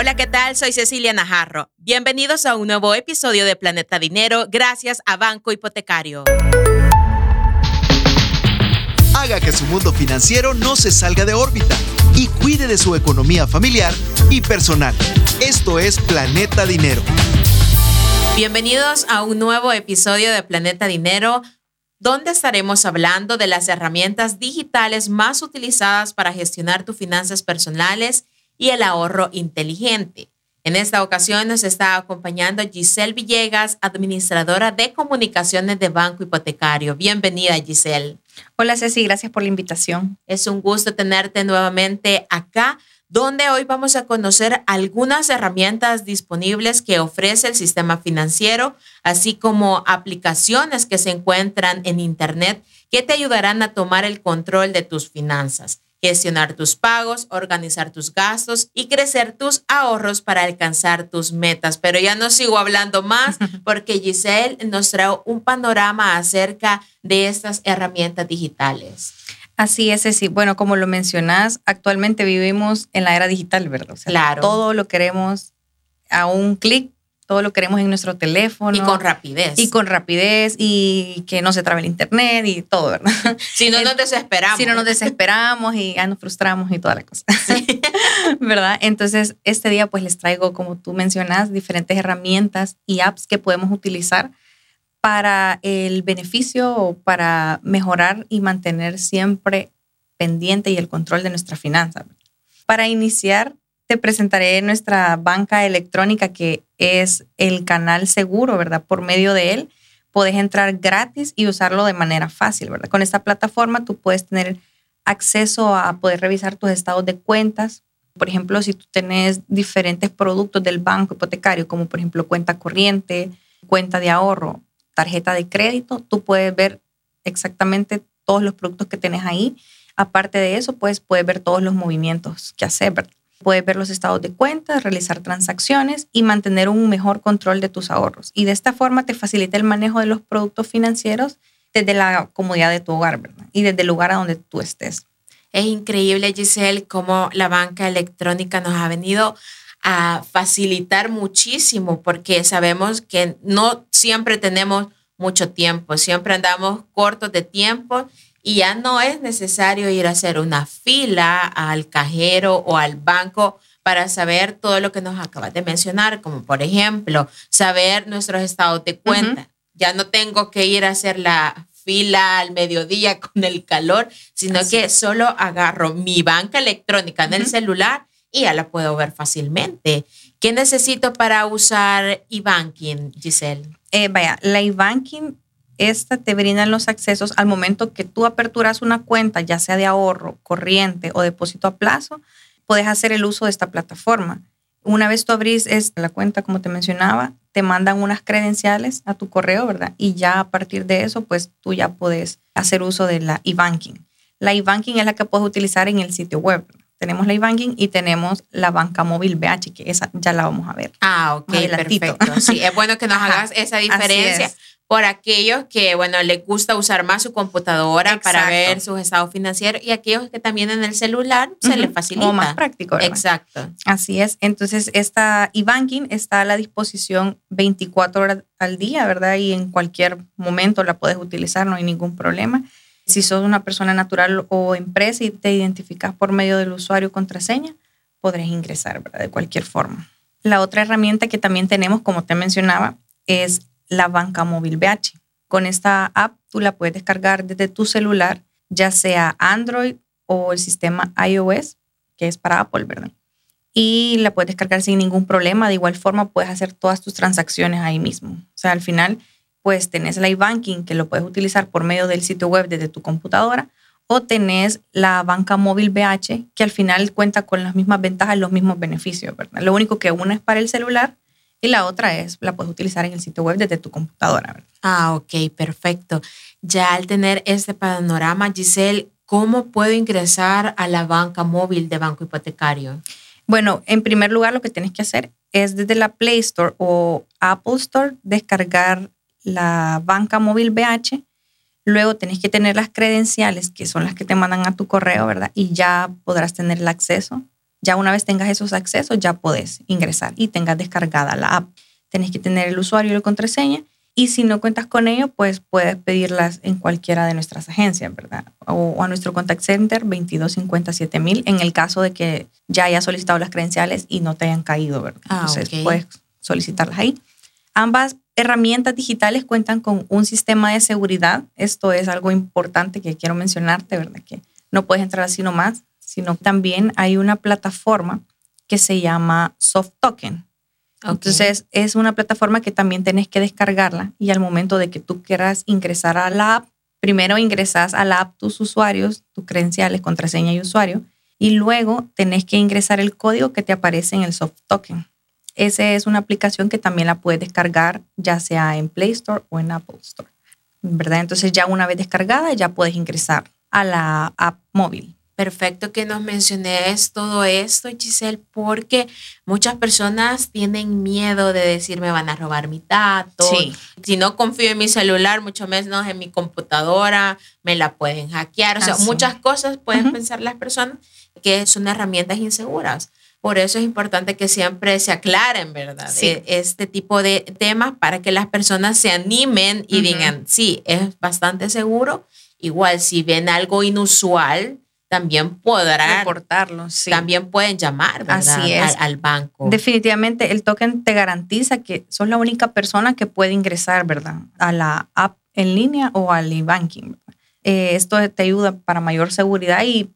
Hola, ¿qué tal? Soy Cecilia Najarro. Bienvenidos a un nuevo episodio de Planeta Dinero gracias a Banco Hipotecario. Haga que su mundo financiero no se salga de órbita y cuide de su economía familiar y personal. Esto es Planeta Dinero. Bienvenidos a un nuevo episodio de Planeta Dinero donde estaremos hablando de las herramientas digitales más utilizadas para gestionar tus finanzas personales y el ahorro inteligente. En esta ocasión nos está acompañando Giselle Villegas, administradora de comunicaciones de Banco Hipotecario. Bienvenida, Giselle. Hola, Ceci, gracias por la invitación. Es un gusto tenerte nuevamente acá, donde hoy vamos a conocer algunas herramientas disponibles que ofrece el sistema financiero, así como aplicaciones que se encuentran en Internet que te ayudarán a tomar el control de tus finanzas gestionar tus pagos, organizar tus gastos y crecer tus ahorros para alcanzar tus metas. Pero ya no sigo hablando más porque Giselle nos trae un panorama acerca de estas herramientas digitales. Así es, sí. Bueno, como lo mencionas, actualmente vivimos en la era digital, ¿verdad? claro. Todo lo queremos a un clic todo lo queremos en nuestro teléfono. Y con rapidez. Y con rapidez y que no se trabe el internet y todo, ¿verdad? Si no nos desesperamos. Si no nos desesperamos y ya nos frustramos y toda la cosa. ¿Verdad? Entonces, este día pues les traigo, como tú mencionas, diferentes herramientas y apps que podemos utilizar para el beneficio o para mejorar y mantener siempre pendiente y el control de nuestra finanza. Para iniciar, te presentaré nuestra banca electrónica que es el canal seguro, ¿verdad? Por medio de él puedes entrar gratis y usarlo de manera fácil, ¿verdad? Con esta plataforma tú puedes tener acceso a poder revisar tus estados de cuentas. Por ejemplo, si tú tienes diferentes productos del banco hipotecario, como por ejemplo cuenta corriente, cuenta de ahorro, tarjeta de crédito, tú puedes ver exactamente todos los productos que tienes ahí. Aparte de eso, pues puedes ver todos los movimientos que haces, ¿verdad? Puedes ver los estados de cuentas, realizar transacciones y mantener un mejor control de tus ahorros. Y de esta forma te facilita el manejo de los productos financieros desde la comodidad de tu hogar y desde el lugar a donde tú estés. Es increíble, Giselle, cómo la banca electrónica nos ha venido a facilitar muchísimo porque sabemos que no siempre tenemos mucho tiempo, siempre andamos cortos de tiempo y ya no es necesario ir a hacer una fila al cajero o al banco para saber todo lo que nos acabas de mencionar, como por ejemplo, saber nuestros estados de cuenta. Ya no tengo que ir a hacer la fila al mediodía con el calor, sino que solo agarro mi banca electrónica en el celular y ya la puedo ver fácilmente. ¿Qué necesito para usar eBanking, Giselle? Eh, vaya, la eBanking esta te brinda los accesos al momento que tú aperturas una cuenta, ya sea de ahorro, corriente o depósito a plazo, puedes hacer el uso de esta plataforma. Una vez tú abrís la cuenta, como te mencionaba, te mandan unas credenciales a tu correo, ¿verdad? Y ya a partir de eso, pues tú ya puedes hacer uso de la e-banking. La e-banking es la que puedes utilizar en el sitio web. Tenemos la e-banking y tenemos la banca móvil BH, que esa ya la vamos a ver. Ah, ok, perfecto. Sí, es bueno que nos hagas esa diferencia por aquellos que, bueno, les gusta usar más su computadora para ver sus estados financieros y aquellos que también en el celular se les facilita. O más práctico. Exacto. Así es. Entonces, esta e-banking está a la disposición 24 horas al día, ¿verdad? Y en cualquier momento la puedes utilizar, no hay ningún problema. Si sos una persona natural o empresa y te identificas por medio del usuario contraseña, podrás ingresar, ¿verdad? De cualquier forma. La otra herramienta que también tenemos, como te mencionaba, es la banca móvil BH. Con esta app tú la puedes descargar desde tu celular, ya sea Android o el sistema iOS, que es para Apple, ¿verdad? Y la puedes descargar sin ningún problema. De igual forma puedes hacer todas tus transacciones ahí mismo. O sea, al final, pues tenés el iBanking que lo puedes utilizar por medio del sitio web desde tu computadora o tenés la banca móvil BH que al final cuenta con las mismas ventajas y los mismos beneficios, ¿verdad? Lo único que una es para el celular y la otra es, la puedes utilizar en el sitio web desde tu computadora. Ah, ok, perfecto. Ya al tener este panorama, Giselle, ¿cómo puedo ingresar a la banca móvil de Banco Hipotecario? Bueno, en primer lugar, lo que tienes que hacer es desde la Play Store o Apple Store descargar la banca móvil BH. Luego tenés que tener las credenciales, que son las que te mandan a tu correo, ¿verdad? Y ya podrás tener el acceso Ya una vez tengas esos accesos, ya puedes ingresar y tengas descargada la app. Tenés que tener el usuario y la contraseña. Y si no cuentas con ello, pues puedes pedirlas en cualquiera de nuestras agencias, ¿verdad? O, a nuestro contact center 2257 en el caso de que ya hayas solicitado las credenciales y no te hayan caído, ¿verdad? Ah, Entonces puedes solicitarlas ahí. Ambas herramientas digitales cuentan con un sistema de seguridad. Esto es algo importante que quiero mencionarte, ¿verdad? Que no puedes entrar así nomás, sino también hay una plataforma que se llama Soft Token. Entonces, es una plataforma que también tenés que descargarla y al momento de que tú quieras ingresar a la app, primero ingresas a la app tus usuarios, tus credenciales, contraseña y usuario, y luego tenés que ingresar el código que te aparece en el soft token. Esa es una aplicación que también la puedes descargar ya sea en Play Store o en Apple Store. ¿Verdad? Entonces ya una vez descargada ya puedes ingresar a la app móvil. Perfecto que nos menciones todo esto, Giselle, porque muchas personas tienen miedo de decir me van a robar mi datos. Si no confío en mi celular, mucho menos en mi computadora, me la pueden hackear. O sea, muchas cosas pueden pensar las personas que son herramientas inseguras. Por eso es importante que siempre se aclaren, ¿verdad? E, este tipo de temas para que las personas se animen y digan, sí, es bastante seguro. Igual, si ven algo inusual, también podrán reportarlo. Sí. También pueden llamar ¿verdad? Al, banco. Definitivamente el token te garantiza que sos la única persona que puede ingresar, ¿verdad? A la app en línea o al e-banking. Eh, esto te ayuda para mayor seguridad y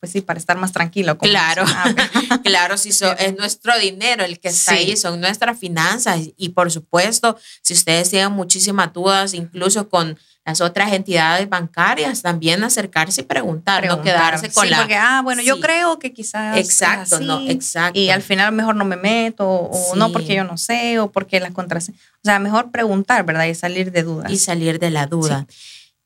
pues sí, para estar más tranquilo. Claro, claro, si es nuestro dinero el que está ahí, son nuestras finanzas y por supuesto, si ustedes tienen muchísimas dudas, incluso con las otras entidades bancarias también acercarse y preguntar, no quedarse con sí, la... Porque, ah, bueno, yo creo que quizás... Exacto, no, exacto. Y al final mejor no me meto, o no porque yo no sé, o porque las contraseñas... O sea, mejor preguntar, ¿verdad? Y salir de dudas. Y salir de la duda.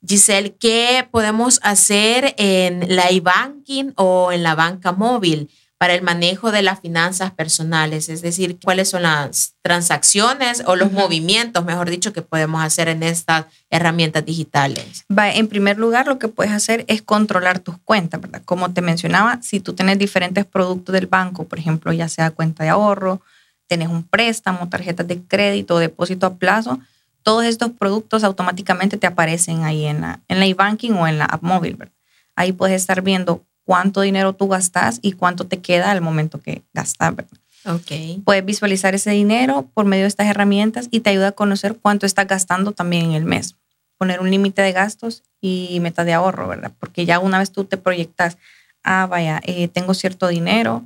Giselle, ¿qué podemos hacer en la e-banking o en la banca móvil? para el manejo de las finanzas personales, es decir, cuáles son las transacciones o los movimientos, mejor dicho, que podemos hacer en estas herramientas digitales. Va, en primer lugar, lo que puedes hacer es controlar tus cuentas, ¿verdad? Como te mencionaba, si tú tienes diferentes productos del banco, por ejemplo, ya sea cuenta de ahorro, tienes un préstamo, tarjetas de crédito, depósito a plazo, todos estos productos automáticamente te aparecen ahí en la en la e-banking o en la app móvil, ¿verdad? Ahí puedes estar viendo cuánto dinero tú gastas y cuánto te queda al momento que gastas. Okay. Puedes visualizar ese dinero por medio de estas herramientas y te ayuda a conocer cuánto estás gastando también en el mes. Poner un límite de gastos y meta de ahorro, ¿verdad? Porque ya una vez tú te proyectas, ah, vaya, eh, tengo cierto dinero,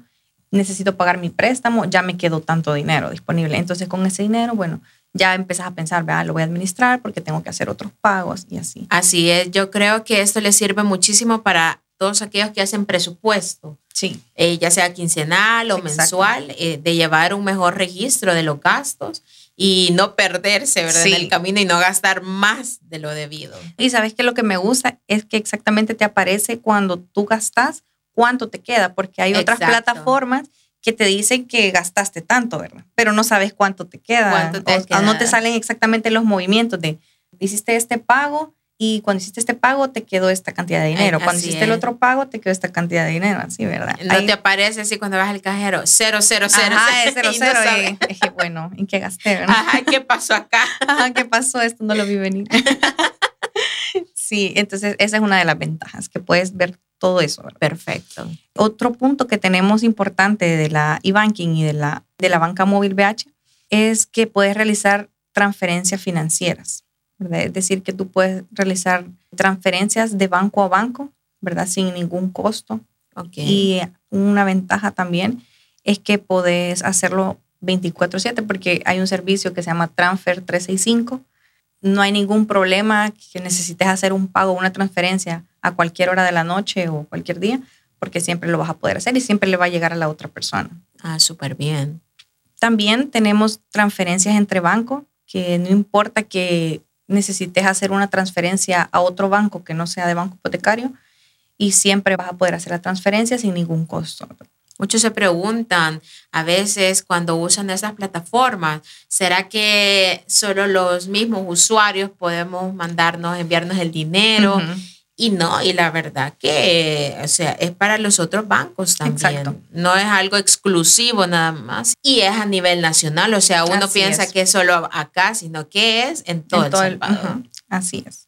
necesito pagar mi préstamo, ya me quedó tanto dinero disponible. Entonces con ese dinero, bueno, ya empiezas a pensar, vea, lo voy a administrar porque tengo que hacer otros pagos y así. Así es, yo creo que esto le sirve muchísimo para todos aquellos que hacen presupuesto, sí. Eh, ya sea quincenal o mensual, eh, de llevar un mejor registro de los gastos y no perderse ¿verdad? en el camino y no gastar más de lo debido. Y sabes que lo que me gusta es que exactamente te aparece cuando tú gastas cuánto te queda, porque hay otras plataformas que te dicen que gastaste tanto, ¿verdad? Pero no sabes cuánto te queda. ¿Cuánto te o, no te salen exactamente los movimientos de hiciste este pago y cuando hiciste este pago te quedó esta cantidad de dinero. cuando hiciste el otro pago te quedó esta cantidad de dinero, así, ¿verdad? No te aparece así cuando vas al cajero, cero, cero, cero. Ajá, cero, cero. Y, bueno, ¿en qué gasté? ¿verdad? Ajá, ¿qué pasó acá? Ajá, ¿qué pasó? Esto no lo vi venir. sí, entonces esa es una de las ventajas, que puedes ver todo eso. Perfecto. Otro punto que tenemos importante de la e-banking y de la, de la banca móvil BH es que puedes realizar transferencias financieras. Es decir, que tú puedes realizar transferencias de banco a banco, ¿verdad? Sin ningún costo. Y una ventaja también es que puedes hacerlo 24/7 porque hay un servicio que se llama Transfer 365. No hay ningún problema que necesites hacer un pago o una transferencia a cualquier hora de la noche o cualquier día, porque siempre lo vas a poder hacer y siempre le va a llegar a la otra persona. Ah, súper bien. También tenemos transferencias entre bancos, que no importa que necesites hacer una transferencia a otro banco que no sea de banco hipotecario y siempre vas a poder hacer la transferencia sin ningún costo. Muchos se preguntan a veces cuando usan esas plataformas, ¿será que solo los mismos usuarios podemos mandarnos, enviarnos el dinero? Y no, y la verdad que, o sea, es para los otros bancos también. No es algo exclusivo nada más. Y es a nivel nacional, o sea, uno piensa que es solo acá, sino que es en todo, el Salvador. Así es.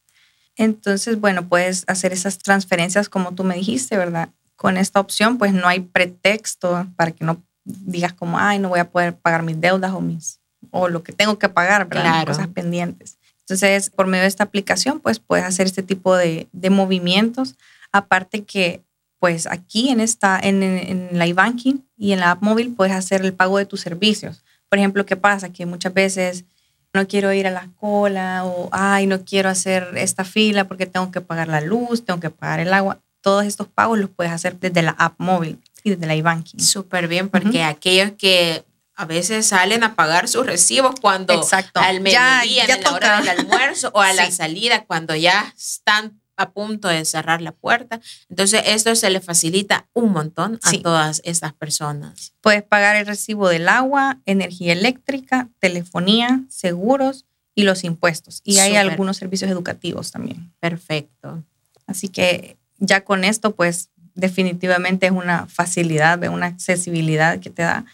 Entonces, bueno, puedes hacer esas transferencias como tú me dijiste, ¿verdad? Con esta opción, pues no hay pretexto para que no digas como, ay, no voy a poder pagar mis deudas o mis o lo que tengo que pagar, ¿verdad? Cosas pendientes. Entonces, por medio de esta aplicación, pues puedes hacer este tipo de, de movimientos. Aparte que, pues aquí en, esta, en, en la iBanking y en la app móvil puedes hacer el pago de tus servicios. Por ejemplo, ¿qué pasa? Que muchas veces no quiero ir a la cola o, ay, no quiero hacer esta fila porque tengo que pagar la luz, tengo que pagar el agua. Todos estos pagos los puedes hacer desde la app móvil y desde la iBanking. Súper bien, porque aquellos que a veces salen a pagar sus recibos cuando Exacto. al mediodía, en la hora del almuerzo o a la salida, cuando ya están a punto de cerrar la puerta. Entonces, esto se le facilita un montón a todas estas personas. Puedes pagar el recibo del agua, energía eléctrica, telefonía, seguros y los impuestos. Y hay algunos servicios educativos también. Perfecto. Así que ya con esto, pues definitivamente es una facilidad, una accesibilidad que te da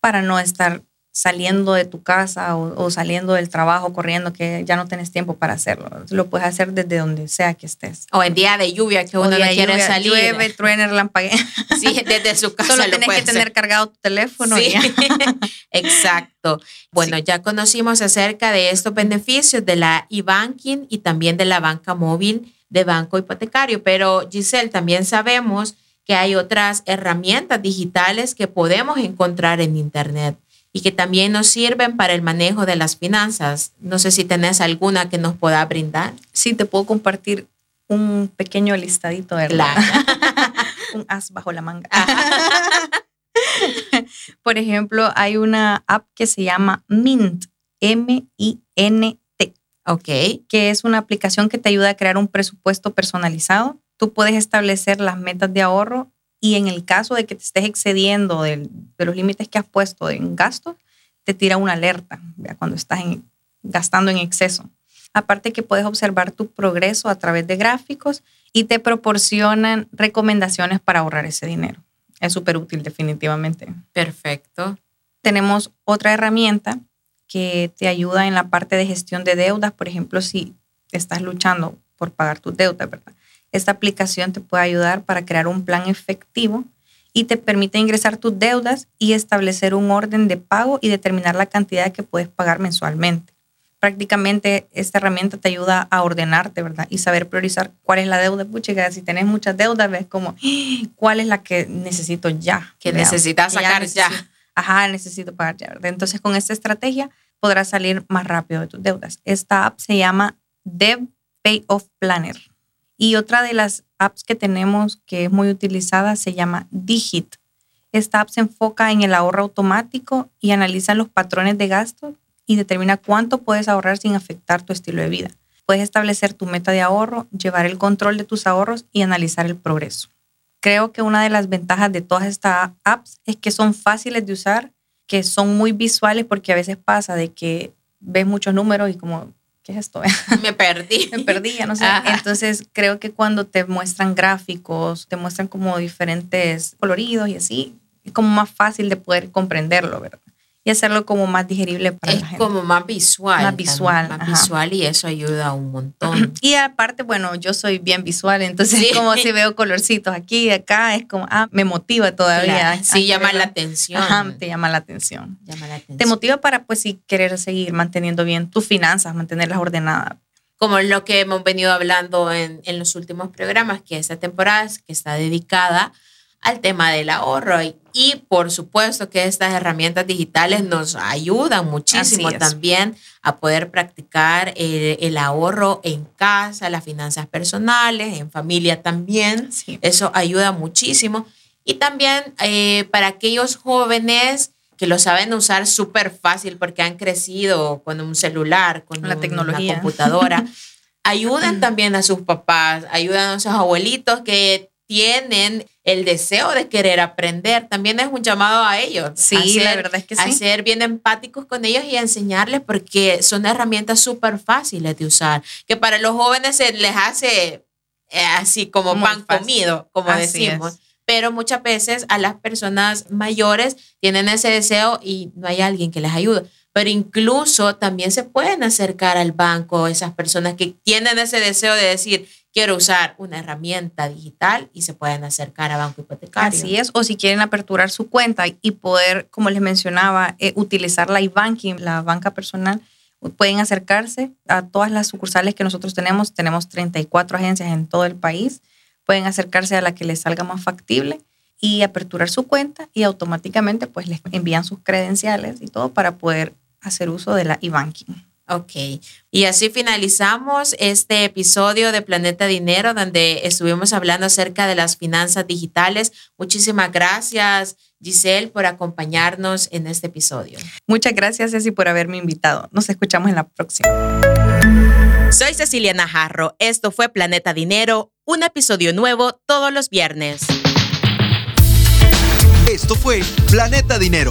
para no estar saliendo de tu casa o, saliendo del trabajo corriendo que ya no tienes tiempo para hacerlo. Lo puedes hacer desde donde sea que estés. O en día de lluvia que uno no quiere salir. Llueve, truene, relampague. Sí, desde su casa. Solo tienes que tener cargado tu teléfono. Sí. Exacto. Bueno, ya conocimos acerca de estos beneficios de la e-banking y también de la banca móvil de banco hipotecario, pero Giselle, también sabemos que hay otras herramientas digitales que podemos encontrar en Internet y que también nos sirven para el manejo de las finanzas. No sé si tenés alguna que nos pueda brindar. Sí, te puedo compartir un pequeño listadito, ¿verdad? un as bajo la manga. Por ejemplo, hay una app que se llama Mint, M-I-N-T. Ok. Que es una aplicación que te ayuda a crear un presupuesto personalizado. Tú puedes establecer las metas de ahorro y en el caso de que te estés excediendo de, los límites que has puesto en gastos, te tira una alerta cuando estás gastando en exceso. Aparte que puedes observar tu progreso a través de gráficos y te proporcionan recomendaciones para ahorrar ese dinero. Es súper útil definitivamente. Perfecto. Tenemos otra herramienta que te ayuda en la parte de gestión de deudas. Por ejemplo, si estás luchando por pagar tus deudas, ¿verdad? Esta aplicación te puede ayudar para crear un plan efectivo y te permite ingresar tus deudas y establecer un orden de pago y determinar la cantidad que puedes pagar mensualmente. Prácticamente esta herramienta te ayuda a ordenarte, ¿verdad? Y saber priorizar cuál es la deuda. Pucha, si tenés muchas deudas, ves como. ¿cuál es la que necesito ya? Que necesitas sacar ya. Ajá, necesito pagar ya, ¿verdad? Entonces con esta estrategia podrás salir más rápido de tus deudas. Esta app se llama Dev Payoff Planner. Y otra de las apps que tenemos que es muy utilizada se llama Digit. Esta app se enfoca en el ahorro automático y analiza los patrones de gasto y determina cuánto puedes ahorrar sin afectar tu estilo de vida. Puedes establecer tu meta de ahorro, llevar el control de tus ahorros y analizar el progreso. Creo que una de las ventajas de todas estas apps es que son fáciles de usar, que son muy visuales porque a veces pasa de que ves muchos números y como ¿qué es esto? Me perdí. Me perdí, ya no sé. Entonces creo que cuando te muestran gráficos, te muestran como diferentes coloridos y así, es como más fácil de poder comprenderlo, ¿verdad? Y hacerlo como más digerible para la gente. como más visual. Más visual. Más visual y eso ayuda un montón. Y aparte, bueno, yo soy bien visual, entonces como si veo colorcitos aquí y acá, es como, ah, me motiva todavía. Sí, llama la atención. Ajá, te llama la atención. Llama la atención. Te motiva para, pues, si querer seguir manteniendo bien tus finanzas, mantenerlas ordenadas como lo que hemos venido hablando en, en, los últimos programas, que esta temporada que está dedicada al tema del ahorro. Y, por supuesto que estas herramientas digitales nos ayudan muchísimo también a poder practicar el, ahorro en casa, las finanzas personales, en familia también. Eso ayuda muchísimo. Y también eh, para aquellos jóvenes que lo saben usar súper fácil porque han crecido con un celular, con la tecnología. una computadora. ayudan también a sus papás, ayudan a sus abuelitos que tienen el deseo de querer aprender. También es un llamado a ellos. Sí, la verdad es que sí. A ser bien empáticos con ellos y a enseñarles porque son herramientas súper fáciles de usar, que para los jóvenes se les hace eh, así como pan comido, como decimos. Pero muchas veces a las personas mayores tienen ese deseo y no hay alguien que les ayude. Pero incluso también se pueden acercar al banco esas personas que tienen ese deseo de decir, quiero usar una herramienta digital y se pueden acercar a banco hipotecario. Así es, o si quieren aperturar su cuenta y poder, como les mencionaba, eh, utilizar la e-banking, la banca personal, pueden acercarse a todas las sucursales que nosotros tenemos. Tenemos 34 agencias en todo el país. Pueden acercarse a la que les salga más factible y aperturar su cuenta y automáticamente pues les envían sus credenciales y todo para poder hacer uso de la e-banking. Ok, y así finalizamos este episodio de Planeta Dinero donde estuvimos hablando acerca de las finanzas digitales. Muchísimas gracias Giselle por acompañarnos en este episodio. Muchas gracias Ceci por haberme invitado. Nos escuchamos en la próxima. Soy Cecilia Najarro. Esto fue Planeta Dinero, un episodio nuevo todos los viernes. Esto fue Planeta Dinero